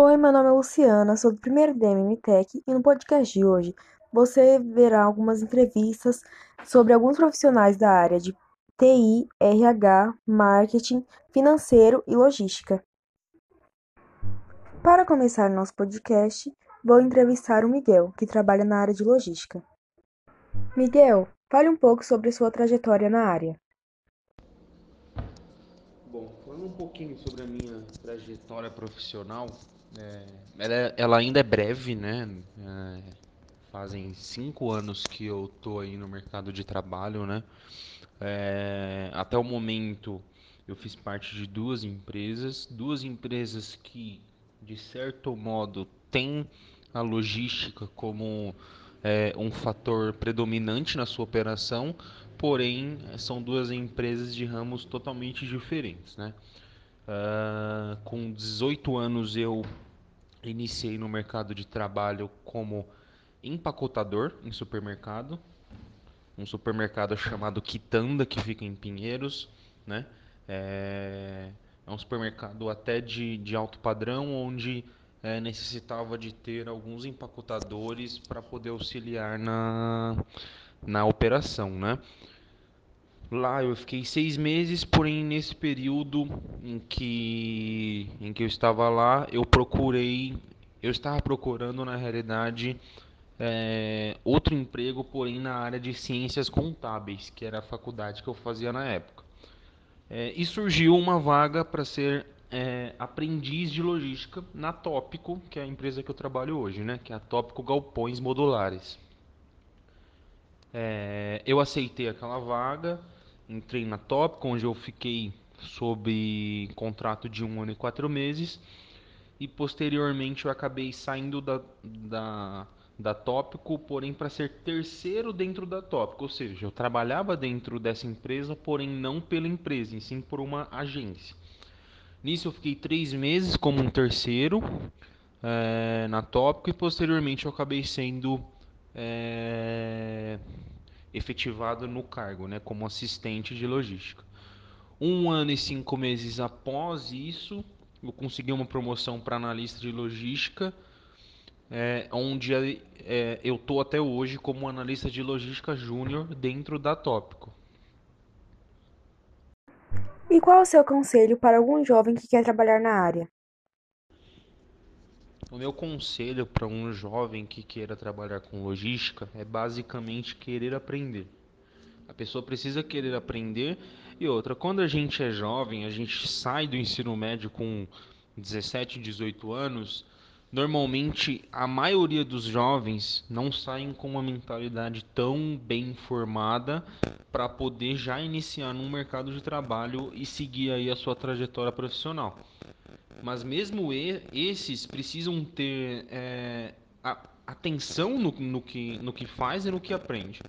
Oi, meu nome é Luciana, sou do primeiro DMM Tech e no podcast de hoje você verá algumas entrevistas sobre alguns profissionais da área de TI, RH, marketing, financeiro e logística. Para começar nosso podcast, vou entrevistar o Miguel, que trabalha na área de logística. Miguel, fale um pouco sobre sua trajetória na área. Bom, falando um pouquinho sobre a minha trajetória profissional, é, ela, é, ela, ainda é breve, né? É, fazem cinco anos que eu tô aí no mercado de trabalho, né? É, até o momento eu fiz parte de duas empresas, duas empresas que de certo modo têm a logística como é, um fator predominante na sua operação, porém são duas empresas de ramos totalmente diferentes, né? Uh, com 18 anos eu iniciei no mercado de trabalho como empacotador em supermercado, um supermercado chamado Quitanda que fica em Pinheiros, né? É, é um supermercado até de, de alto padrão onde é, necessitava de ter alguns empacotadores para poder auxiliar na, na operação, né? Lá eu fiquei seis meses, porém nesse período em que, em que eu estava lá, eu procurei, eu estava procurando na realidade é, outro emprego, porém na área de ciências contábeis, que era a faculdade que eu fazia na época. É, e surgiu uma vaga para ser é, aprendiz de logística na Tópico, que é a empresa que eu trabalho hoje, né? Que é a Tópico Galpões Modulares. É, eu aceitei aquela vaga entrei na Tópico, onde eu fiquei sob contrato de um ano e quatro meses. E posteriormente eu acabei saindo da, da, da Tópico, porém para ser terceiro dentro da Tópico. Ou seja, eu trabalhava dentro dessa empresa, porém não pela empresa, e sim por uma agência. Nisso eu fiquei três meses como um terceiro é, na Tópico e posteriormente eu acabei sendo é, efetivado no cargo, né, como assistente de logística. Um ano e cinco meses após isso, eu consegui uma promoção para analista de logística, é, onde é, eu estou até hoje como analista de logística júnior dentro da Tópico. E qual é o seu conselho para algum jovem que quer trabalhar na área? O meu conselho para um jovem que queira trabalhar com logística é basicamente querer aprender. A pessoa precisa querer aprender. E outra, quando a gente é jovem, a gente sai do ensino médio com 17, 18 anos, normalmente a maioria dos jovens não saem com uma mentalidade tão bem formada para poder já iniciar no mercado de trabalho e seguir aí a sua trajetória profissional. Mas mesmo esses precisam ter é, atenção no, no, que, no que faz e no que aprende.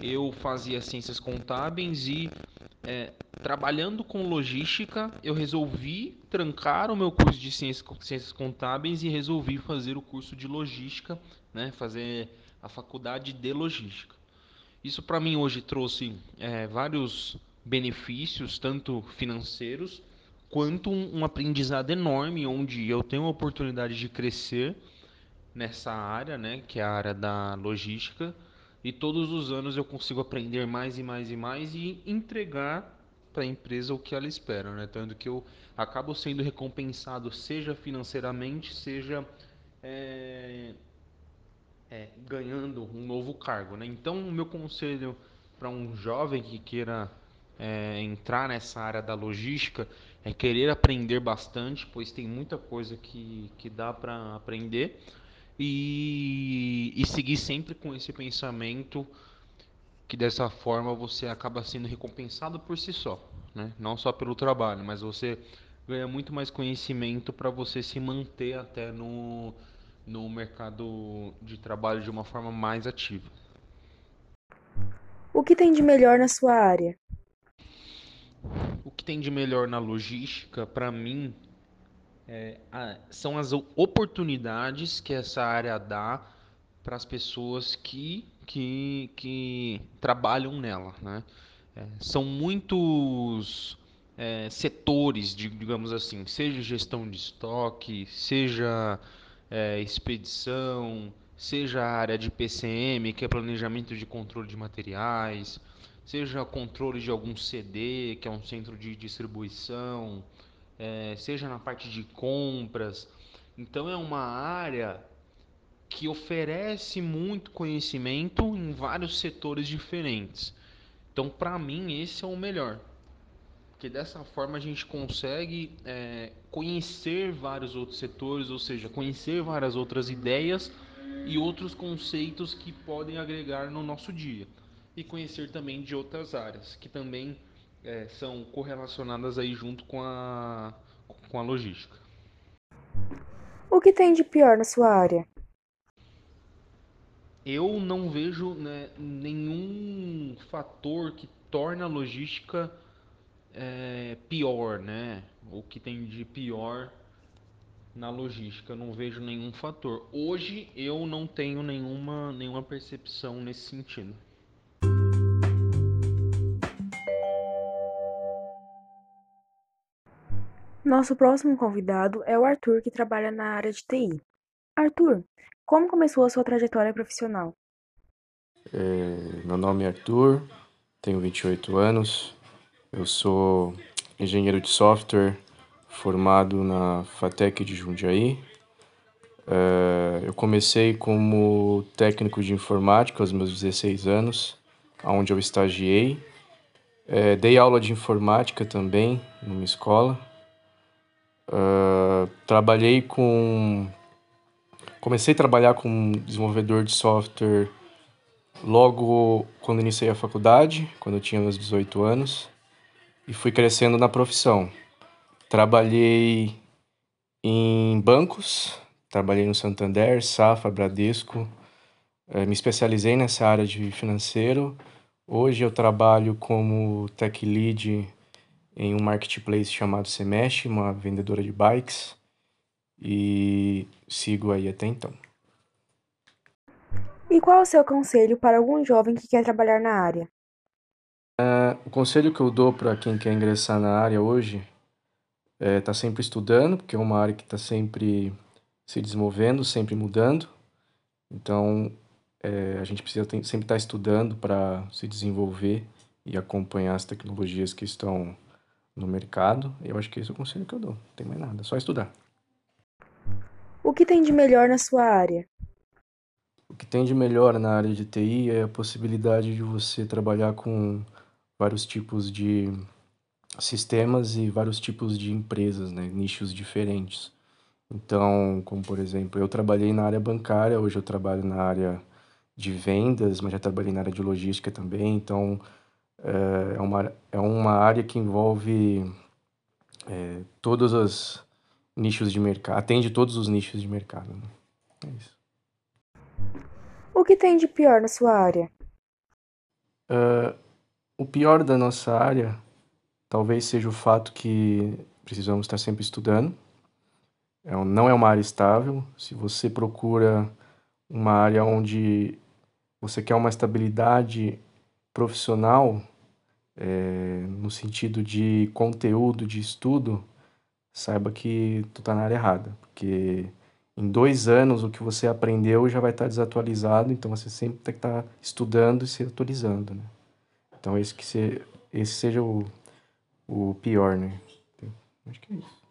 Eu fazia ciências contábeis e é, trabalhando com logística, eu resolvi trancar o meu curso de ciências, ciências contábeis e resolvi fazer o curso de logística, né, fazer a faculdade de logística. Isso para mim hoje trouxe é, vários benefícios, tanto financeiros quanto um, um aprendizado enorme, onde eu tenho a oportunidade de crescer nessa área, né, que é a área da logística, e todos os anos eu consigo aprender mais e mais e mais e entregar para a empresa o que ela espera, né? Tanto que eu acabo sendo recompensado, seja financeiramente, seja é, é, ganhando um novo cargo, né? Então, o meu conselho para um jovem que queira é, entrar nessa área da logística é querer aprender bastante, pois tem muita coisa que, que dá para aprender e, e seguir sempre com esse pensamento que dessa forma você acaba sendo recompensado por si só, né? não só pelo trabalho, mas você ganha muito mais conhecimento para você se manter até no, no mercado de trabalho de uma forma mais ativa. O que tem de melhor na sua área? Que tem de melhor na logística, para mim, é, são as oportunidades que essa área dá para as pessoas que, que, que trabalham nela. Né? É, são muitos é, setores, digamos assim, seja gestão de estoque, seja é, expedição, seja a área de PCM, que é planejamento de controle de materiais, seja controle de algum CD, que é um centro de distribuição, é, seja na parte de compras. Então é uma área que oferece muito conhecimento em vários setores diferentes. Então, para mim, esse é o melhor. Porque dessa forma a gente consegue é, conhecer vários outros setores, ou seja, conhecer várias outras ideias e outros conceitos que podem agregar no nosso dia. E conhecer também de outras áreas, que também é, são correlacionadas aí junto com a, com a logística. O que tem de pior na sua área? Eu não vejo né, nenhum fator que torne a logística é, pior, né? O que tem de pior na logística, eu não vejo nenhum fator. Hoje eu não tenho nenhuma, nenhuma percepção nesse sentido. Nosso próximo convidado é o Arthur, que trabalha na área de TI. Arthur, como começou a sua trajetória profissional? É, meu nome é Arthur, tenho 28 anos, eu sou engenheiro de software formado na FATEC de Jundiaí. É, eu comecei como técnico de informática aos meus 16 anos, onde eu estagiei. É, dei aula de informática também numa escola Uh, trabalhei com. Comecei a trabalhar como desenvolvedor de software logo quando iniciei a faculdade, quando eu tinha meus 18 anos, e fui crescendo na profissão. Trabalhei em bancos, trabalhei no Santander, Safra, Bradesco, uh, me especializei nessa área de financeiro. Hoje eu trabalho como tech lead em um marketplace chamado Semesh, uma vendedora de bikes, e sigo aí até então. E qual o seu conselho para algum jovem que quer trabalhar na área? Uh, o conselho que eu dou para quem quer ingressar na área hoje é estar tá sempre estudando, porque é uma área que está sempre se desenvolvendo, sempre mudando. Então, é, a gente precisa sempre estar tá estudando para se desenvolver e acompanhar as tecnologias que estão no mercado. Eu acho que esse é o conselho que eu dou. Não tem mais nada, só estudar. O que tem de melhor na sua área? O que tem de melhor na área de TI é a possibilidade de você trabalhar com vários tipos de sistemas e vários tipos de empresas, né? nichos diferentes. Então, como por exemplo, eu trabalhei na área bancária, hoje eu trabalho na área de vendas, mas já trabalhei na área de logística também. Então, é, é uma, é uma área que envolve é, todos os nichos de mercado, atende todos os nichos de mercado. Né? É isso. O que tem de pior na sua área? Uh, o pior da nossa área talvez seja o fato que precisamos estar sempre estudando. É, não é uma área estável. Se você procura uma área onde você quer uma estabilidade profissional, é, no sentido de conteúdo, de estudo, saiba que tu tá na área errada, porque em dois anos o que você aprendeu já vai estar tá desatualizado, então você sempre tem que estar tá estudando e se atualizando, né? Então esse que se, esse seja o, o pior, né? Acho que é isso.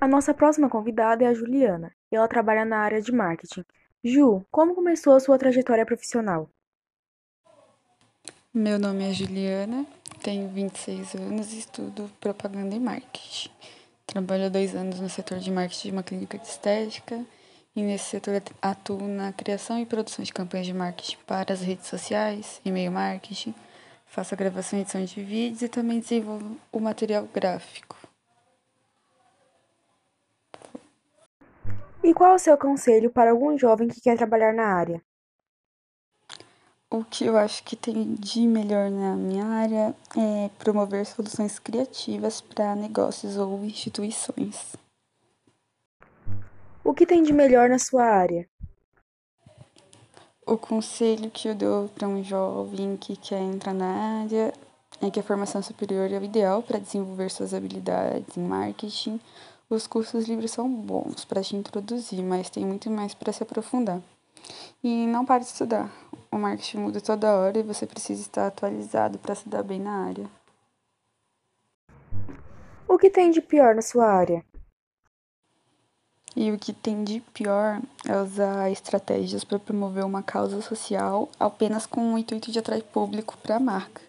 A nossa próxima convidada é a Juliana, e ela trabalha na área de marketing. Ju, como começou a sua trajetória profissional? Meu nome é Juliana, tenho 26 anos e estudo propaganda e marketing. Trabalho há dois anos no setor de marketing de uma clínica de estética e nesse setor atuo na criação e produção de campanhas de marketing para as redes sociais, e-mail marketing, faço a gravação e edição de vídeos e também desenvolvo o material gráfico. E qual é o seu conselho para algum jovem que quer trabalhar na área? O que eu acho que tem de melhor na minha área é promover soluções criativas para negócios ou instituições. O que tem de melhor na sua área? O conselho que eu dou para um jovem que quer entrar na área é que a formação superior é o ideal para desenvolver suas habilidades em marketing. Os cursos livres são bons para te introduzir, mas tem muito mais para se aprofundar. E não pare de estudar. O marketing muda toda hora e você precisa estar atualizado para se dar bem na área. O que tem de pior na sua área? E o que tem de pior é usar estratégias para promover uma causa social apenas com o intuito de atrair público para a marca.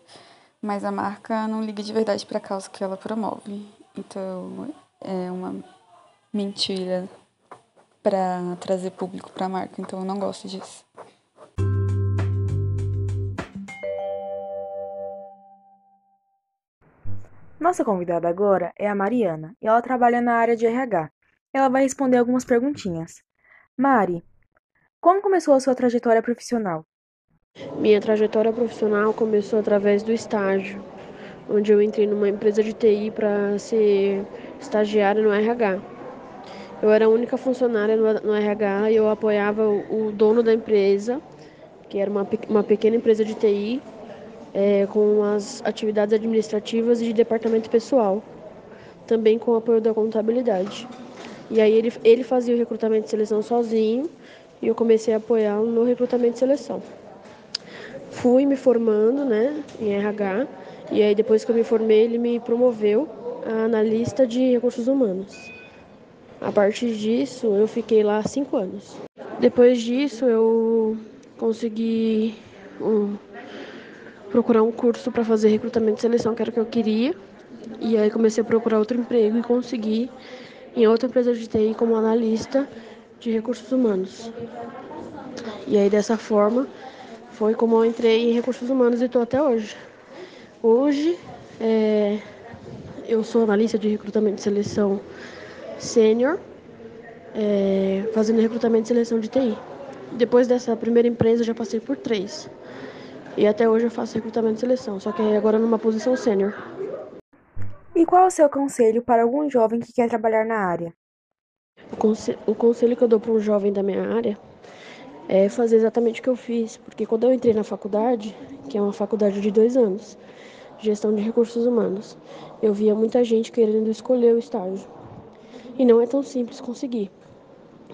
Mas a marca não liga de verdade para a causa que ela promove. Então é uma mentira para trazer público para a marca. Então eu não gosto disso. Nossa convidada agora é a Mariana e ela trabalha na área de RH. Ela vai responder algumas perguntinhas. Mari, como começou a sua trajetória profissional? Minha trajetória profissional começou através do estágio, onde eu entrei numa empresa de TI para ser estagiária no RH. Eu era a única funcionária no, RH e eu apoiava o, dono da empresa, que era uma, uma pequena empresa de TI, é, com as atividades administrativas e de departamento pessoal, também com o apoio da contabilidade. E aí ele, ele fazia o recrutamento de seleção sozinho e eu comecei a apoiá-lo no recrutamento de seleção. Fui me formando né, em RH e aí depois que eu me formei ele me promoveu analista de recursos humanos. A partir disso eu fiquei lá cinco anos. Depois disso eu consegui um, procurar um curso para fazer recrutamento de seleção, que era o que eu queria. E aí comecei a procurar outro emprego e consegui em outra empresa de TI como analista de recursos humanos. E aí dessa forma foi como eu entrei em recursos humanos e estou até hoje. Hoje é, eu sou analista de recrutamento e seleção sênior, é, fazendo recrutamento e seleção de TI. Depois dessa primeira empresa já passei por três. E até hoje eu faço recrutamento e seleção, só que agora numa posição sênior. E qual é o seu conselho para algum jovem que quer trabalhar na área? O, conselho, o conselho que eu dou para um jovem da minha área é fazer exatamente o que eu fiz, porque quando eu entrei na faculdade, que é uma faculdade de dois anos, gestão de recursos humanos, eu via muita gente querendo escolher o estágio. E não é tão simples conseguir.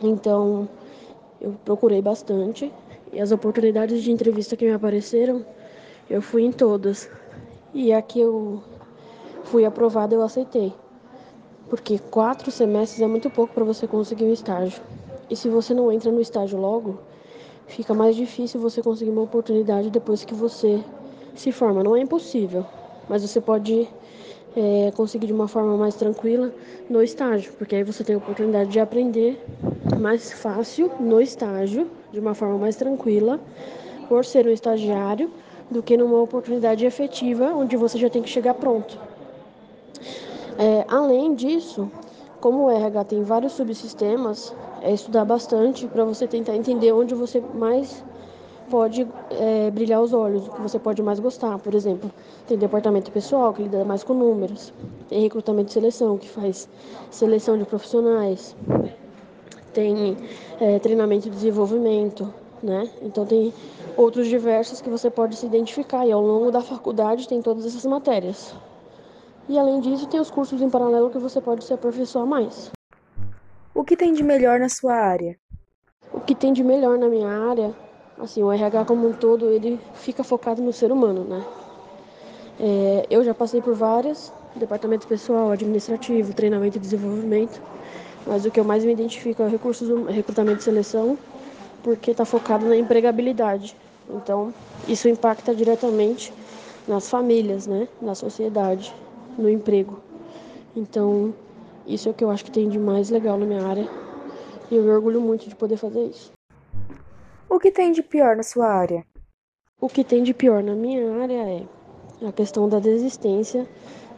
Então, eu procurei bastante e as oportunidades de entrevista que me apareceram, eu fui em todas. E aqui eu fui aprovada, eu aceitei. Porque quatro semestres é muito pouco para você conseguir um estágio. E se você não entra no estágio logo, fica mais difícil você conseguir uma oportunidade depois que você se forma. Não é impossível, mas você pode é, conseguir de uma forma mais tranquila no estágio, porque aí você tem a oportunidade de aprender mais fácil no estágio, de uma forma mais tranquila, por ser um estagiário, do que numa oportunidade efetiva, onde você já tem que chegar pronto. É, além disso, como o RH tem vários subsistemas, é estudar bastante para você tentar entender onde você mais pode é, brilhar os olhos, o que você pode mais gostar. Por exemplo, tem departamento pessoal que lida mais com números, tem recrutamento de seleção que faz seleção de profissionais, tem é, treinamento e desenvolvimento, né? Então tem outros diversos que você pode se identificar e ao longo da faculdade tem todas essas matérias. E além disso, tem os cursos em paralelo que você pode se aperfeiçoar mais. O que tem de melhor na sua área? O que tem de melhor na minha área, assim, o RH como um todo, ele fica focado no ser humano, né? É, eu já passei por várias, departamento pessoal, administrativo, treinamento e desenvolvimento, mas o que eu mais me identifico é recursos, recrutamento e seleção, porque está focado na empregabilidade. Então, isso impacta diretamente nas famílias, né? na sociedade no emprego. Então, isso é o que eu acho que tem de mais legal na minha área. E eu me orgulho muito de poder fazer isso. O que tem de pior na sua área? O que tem de pior na minha área é a questão da desistência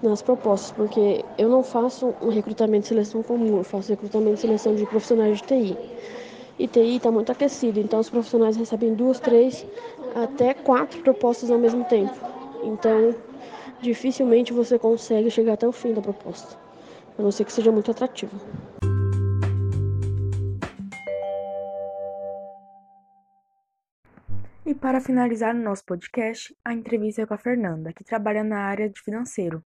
nas propostas, porque eu não faço um recrutamento de seleção comum, eu faço recrutamento de seleção de profissionais de TI. E TI está muito aquecido, então os profissionais recebem duas, três, até quatro propostas ao mesmo tempo. Então, dificilmente você consegue chegar até o fim da proposta, a não ser que seja muito atrativo. E para finalizar o nosso podcast, a entrevista é com a Fernanda, que trabalha na área de financeiro.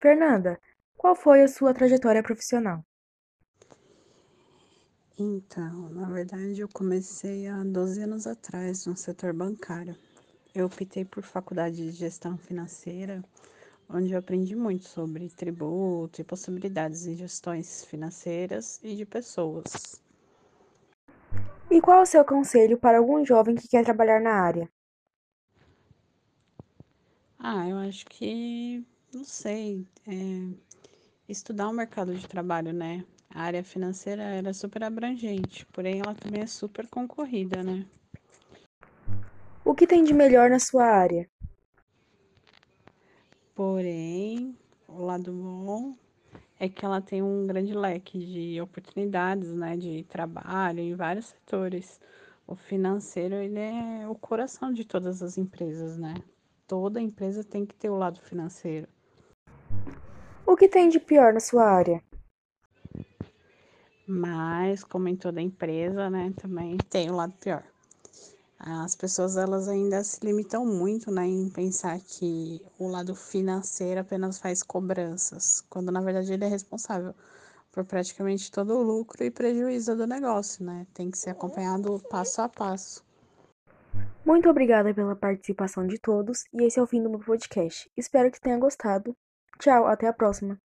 Fernanda, qual foi a sua trajetória profissional? Então, na verdade, eu comecei há 12 anos atrás no setor bancário. Eu optei por faculdade de gestão financeira, onde eu aprendi muito sobre tributo e possibilidades em gestões financeiras e de pessoas. E qual o seu conselho para algum jovem que quer trabalhar na área? Ah, eu acho que, não sei, é, estudar o mercado de trabalho, né? A área financeira era é super abrangente, porém ela também é super concorrida, né? O que tem de melhor na sua área? Porém, o lado bom é que ela tem um grande leque de oportunidades, né, de trabalho em vários setores. O financeiro, ele é o coração de todas as empresas, né? Toda empresa tem que ter o lado financeiro. O que tem de pior na sua área? Mas, como em toda empresa, né, também tem o lado pior. As pessoas elas ainda se limitam muito, né, em pensar que o lado financeiro apenas faz cobranças, quando na verdade ele é responsável por praticamente todo o lucro e prejuízo do negócio, né? Tem que ser acompanhado passo a passo. Muito obrigada pela participação de todos e esse é o fim do meu podcast. Espero que tenha gostado. Tchau, até a próxima.